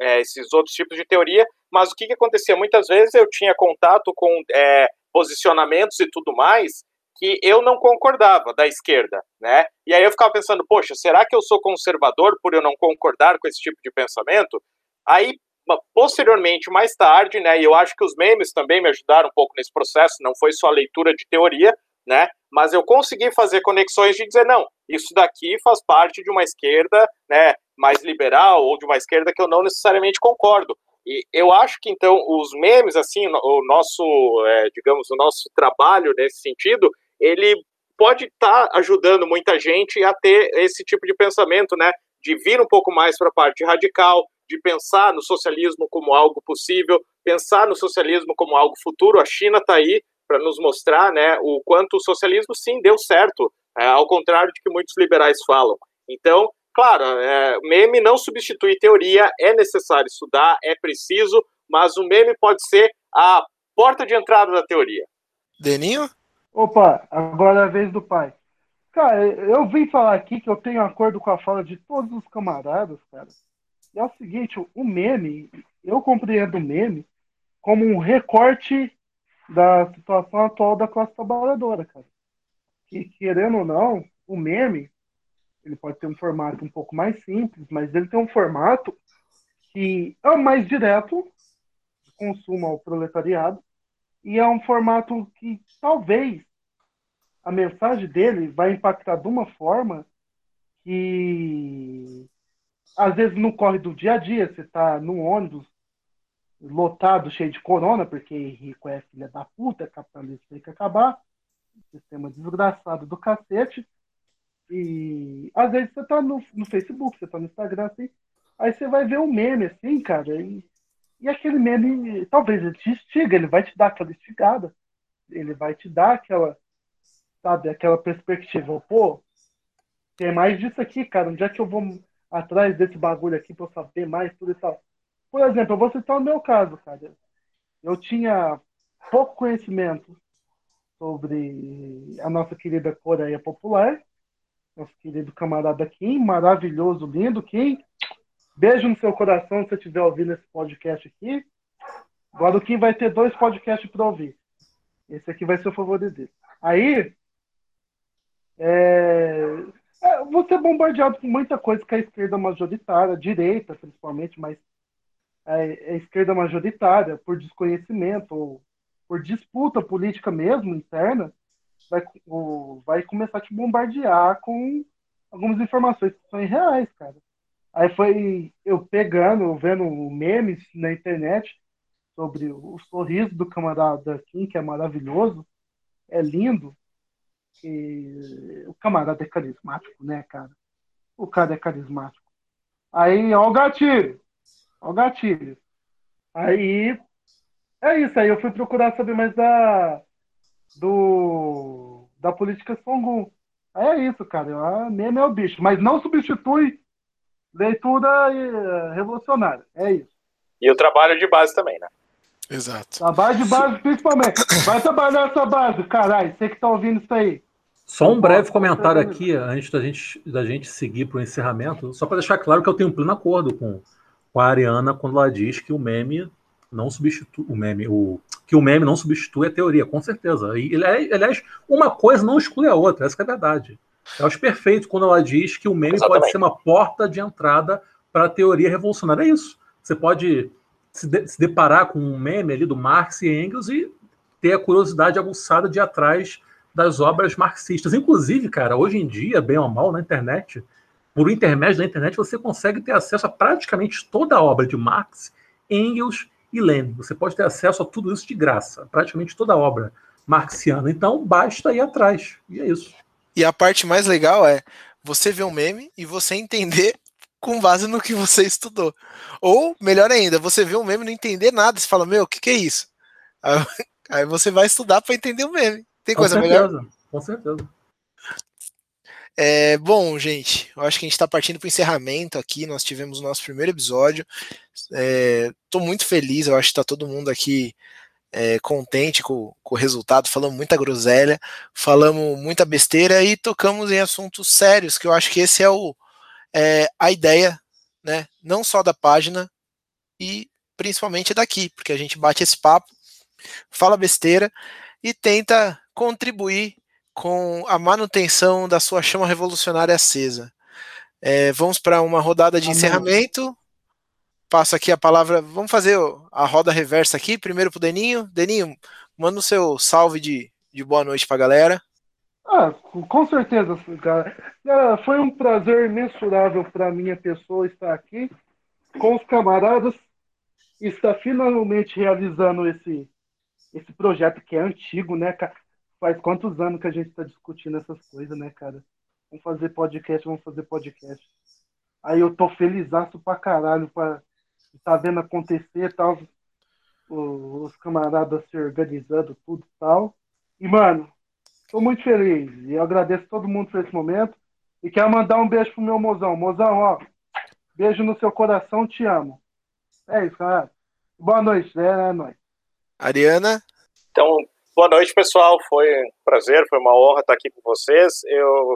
é, esses outros tipos de teoria, mas o que, que acontecia? Muitas vezes eu tinha contato com é, posicionamentos e tudo mais que eu não concordava da esquerda, né? E aí eu ficava pensando, poxa, será que eu sou conservador por eu não concordar com esse tipo de pensamento? Aí, posteriormente, mais tarde, né, e eu acho que os memes também me ajudaram um pouco nesse processo, não foi só a leitura de teoria, né? Mas eu consegui fazer conexões de dizer, não, isso daqui faz parte de uma esquerda, né, mais liberal ou de uma esquerda que eu não necessariamente concordo. E eu acho que então os memes, assim, o nosso, é, digamos, o nosso trabalho nesse sentido, ele pode estar tá ajudando muita gente a ter esse tipo de pensamento, né? De vir um pouco mais para a parte radical, de pensar no socialismo como algo possível, pensar no socialismo como algo futuro. A China está aí para nos mostrar, né, o quanto o socialismo sim deu certo, é, ao contrário de que muitos liberais falam. Então, Claro, é, meme não substitui teoria, é necessário estudar, é preciso, mas o meme pode ser a porta de entrada da teoria. Deninho? Opa, agora é a vez do pai. Cara, eu vim falar aqui que eu tenho acordo com a fala de todos os camaradas, cara. E é o seguinte, o meme, eu compreendo o meme como um recorte da situação atual da classe trabalhadora, cara. Que, querendo ou não, o meme, ele pode ter um formato um pouco mais simples, mas ele tem um formato que é mais direto de consumo ao proletariado e é um formato que talvez a mensagem dele vai impactar de uma forma que às vezes não corre do dia a dia, você está no ônibus lotado, cheio de corona, porque rico é filha da puta, capitalista tem que acabar, sistema desgraçado do cacete, e às vezes você tá no, no Facebook, você tá no Instagram, assim, aí você vai ver um meme, assim, cara, e, e aquele meme, talvez ele te instiga, ele vai te dar aquela instigada, ele vai te dar aquela, sabe, aquela perspectiva, pô, tem mais disso aqui, cara, onde é que eu vou atrás desse bagulho aqui pra eu saber mais, tudo e tal. Por exemplo, eu vou citar o meu caso, cara. Eu tinha pouco conhecimento sobre a nossa querida Coreia Popular, nosso querido camarada Kim, maravilhoso, lindo Kim. Beijo no seu coração se você estiver ouvindo esse podcast aqui. Agora o Kim vai ter dois podcasts para ouvir. Esse aqui vai ser o favorito dele. Aí, é, é, você é bombardeado com muita coisa que a esquerda majoritária, a direita principalmente, mas a, a esquerda majoritária, por desconhecimento ou por disputa política mesmo, interna, vai, o, vai começar a te bombardear com algumas informações que são irreais, cara. Aí foi eu pegando, vendo memes na internet sobre o sorriso do camarada Kim, que é maravilhoso, é lindo. E o camarada é carismático, né, cara? O cara é carismático. Aí, ó o gatilho. Ó o gatilho. Aí, é isso. Aí eu fui procurar saber mais da, do, da política Songun. Aí é isso, cara. A meme é o bicho. Mas não substitui leitura eh, revolucionária. É isso. E o trabalho de base também, né? Exato. Trabalho de base, principalmente. Vai trabalhar essa base, caralho. Você que tá ouvindo isso aí. Só um breve comentário aqui, antes da gente, da gente seguir para o encerramento, só para deixar claro que eu tenho um pleno acordo com, com a Ariana quando ela diz que o meme não substitui o meme, o, que o meme não substitui a teoria, com certeza. E, aliás, uma coisa não exclui a outra, essa é a verdade. Eu acho perfeito quando ela diz que o meme Exatamente. pode ser uma porta de entrada para a teoria revolucionária. É isso. Você pode se, de, se, deparar com um meme ali do Marx e Engels e ter a curiosidade aguçada de ir atrás das obras marxistas. Inclusive, cara, hoje em dia, bem ou mal, na internet, por intermédio da internet, você consegue ter acesso a praticamente toda a obra de Marx, Engels e Lenin. Você pode ter acesso a tudo isso de graça, praticamente toda a obra marxiana. Então, basta ir atrás. E é isso. E a parte mais legal é você ver um meme e você entender com base no que você estudou. Ou, melhor ainda, você vê um meme e não entender nada. Você fala, meu, o que, que é isso? Aí, você vai estudar para entender o meme. Tem coisa com certeza, melhor? Com certeza. É, bom, gente, eu acho que a gente está partindo para o encerramento aqui. Nós tivemos o nosso primeiro episódio. Estou é, muito feliz, eu acho que está todo mundo aqui é, contente com, com, o resultado. Falamos muita groselha, falamos muita besteira e tocamos em assuntos sérios, que eu acho que esse é, o, é a ideia, né? Não só da página e principalmente daqui, porque a gente bate esse papo, fala besteira e tenta contribuir com a manutenção da sua chama revolucionária acesa. É, vamos para uma rodada de Amém. encerramento. Passo aqui a palavra. Vamos fazer a roda reversa aqui. Primeiro para o Deninho. Deninho, manda o seu salve de, de boa noite para a galera. Ah, com certeza, cara. Foi um prazer imensurável para minha pessoa estar aqui com os camaradas e estar finalmente realizando esse, esse projeto que é antigo, né, cara? Faz quantos anos que a gente está discutindo essas coisas, né, cara? Vamos fazer podcast, vamos fazer podcast. Aí eu tô felizaço pra caralho pra tá vendo acontecer tal, os camaradas se organizando, tudo tal. E, mano, tô muito feliz. E eu agradeço todo mundo por esse momento. E quero mandar um beijo pro meu mozão. Mozão, ó, beijo no seu coração, te amo. É isso, cara. Boa noite, né? É nóis. Ariana? Então, Boa noite, pessoal. Foi um prazer, foi uma honra estar aqui com vocês. Eu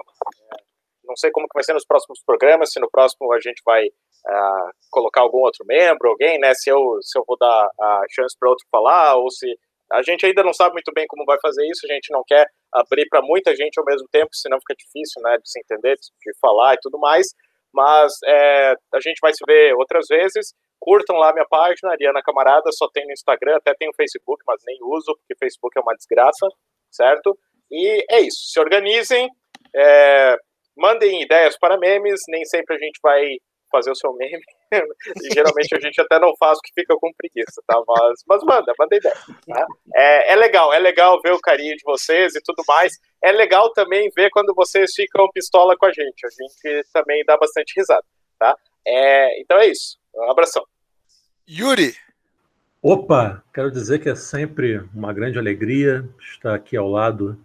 é, não sei como vai ser nos próximos programas, se no próximo a gente vai uh, colocar algum outro membro, alguém, né? Se eu, se eu vou dar a chance para outro falar, ou se. A gente ainda não sabe muito bem como vai fazer isso, a gente não quer abrir para muita gente ao mesmo tempo, senão fica difícil, né, de se entender, de falar e tudo mais. Mas é, a gente vai se ver outras vezes. Curtam lá minha página, Ariana Camarada, só tem no Instagram, até tem no Facebook, mas nem uso, porque Facebook é uma desgraça, certo? E é isso. Se organizem, é, mandem ideias para memes, nem sempre a gente vai fazer o seu meme. e geralmente a gente até não faz que fica com preguiça, tá? Mas, mas manda, manda ideia. Tá? É, é legal, é legal ver o carinho de vocês e tudo mais. É legal também ver quando vocês ficam pistola com a gente. A gente também dá bastante risada, tá? É, então é isso. Um abração. Yuri! Opa, quero dizer que é sempre uma grande alegria estar aqui ao lado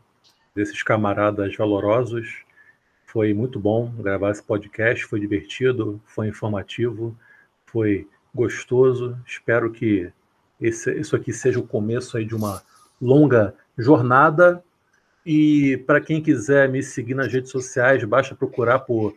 desses camaradas valorosos foi muito bom gravar esse podcast, foi divertido, foi informativo, foi gostoso. Espero que esse, isso aqui seja o começo aí de uma longa jornada. E para quem quiser me seguir nas redes sociais, basta procurar por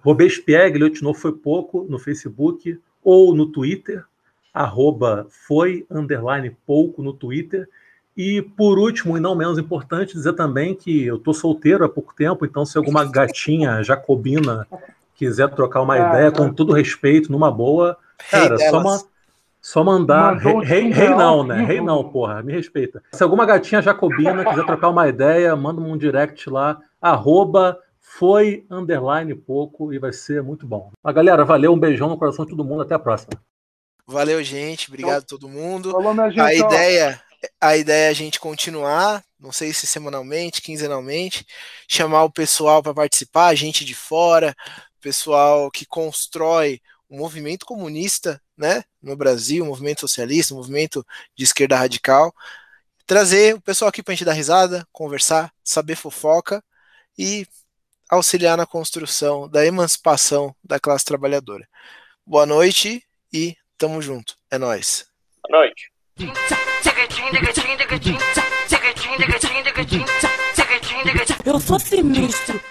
Robespierre, Leotinov foi pouco no Facebook ou no Twitter, arroba foi underline pouco no Twitter. E por último, e não menos importante, dizer também que eu tô solteiro há pouco tempo, então se alguma gatinha jacobina quiser trocar uma ah, ideia, com todo respeito, numa boa, cara, só, uma, só mandar. Rei, rei, rei não, né? Rei não, porra, me respeita. Se alguma gatinha jacobina quiser trocar uma ideia, manda um direct lá, arroba foi underline pouco e vai ser muito bom. Mas galera, valeu, um beijão no coração de todo mundo, até a próxima. Valeu, gente. Obrigado a todo mundo. Falou, a ideia a ideia é a gente continuar, não sei se semanalmente, quinzenalmente, chamar o pessoal para participar, gente de fora, pessoal que constrói o movimento comunista, né, no Brasil, o movimento socialista, o movimento de esquerda radical, trazer o pessoal aqui para a gente dar risada, conversar, saber fofoca e auxiliar na construção da emancipação da classe trabalhadora. Boa noite e tamo junto. É nós. Boa noite. Eu sou sinistro.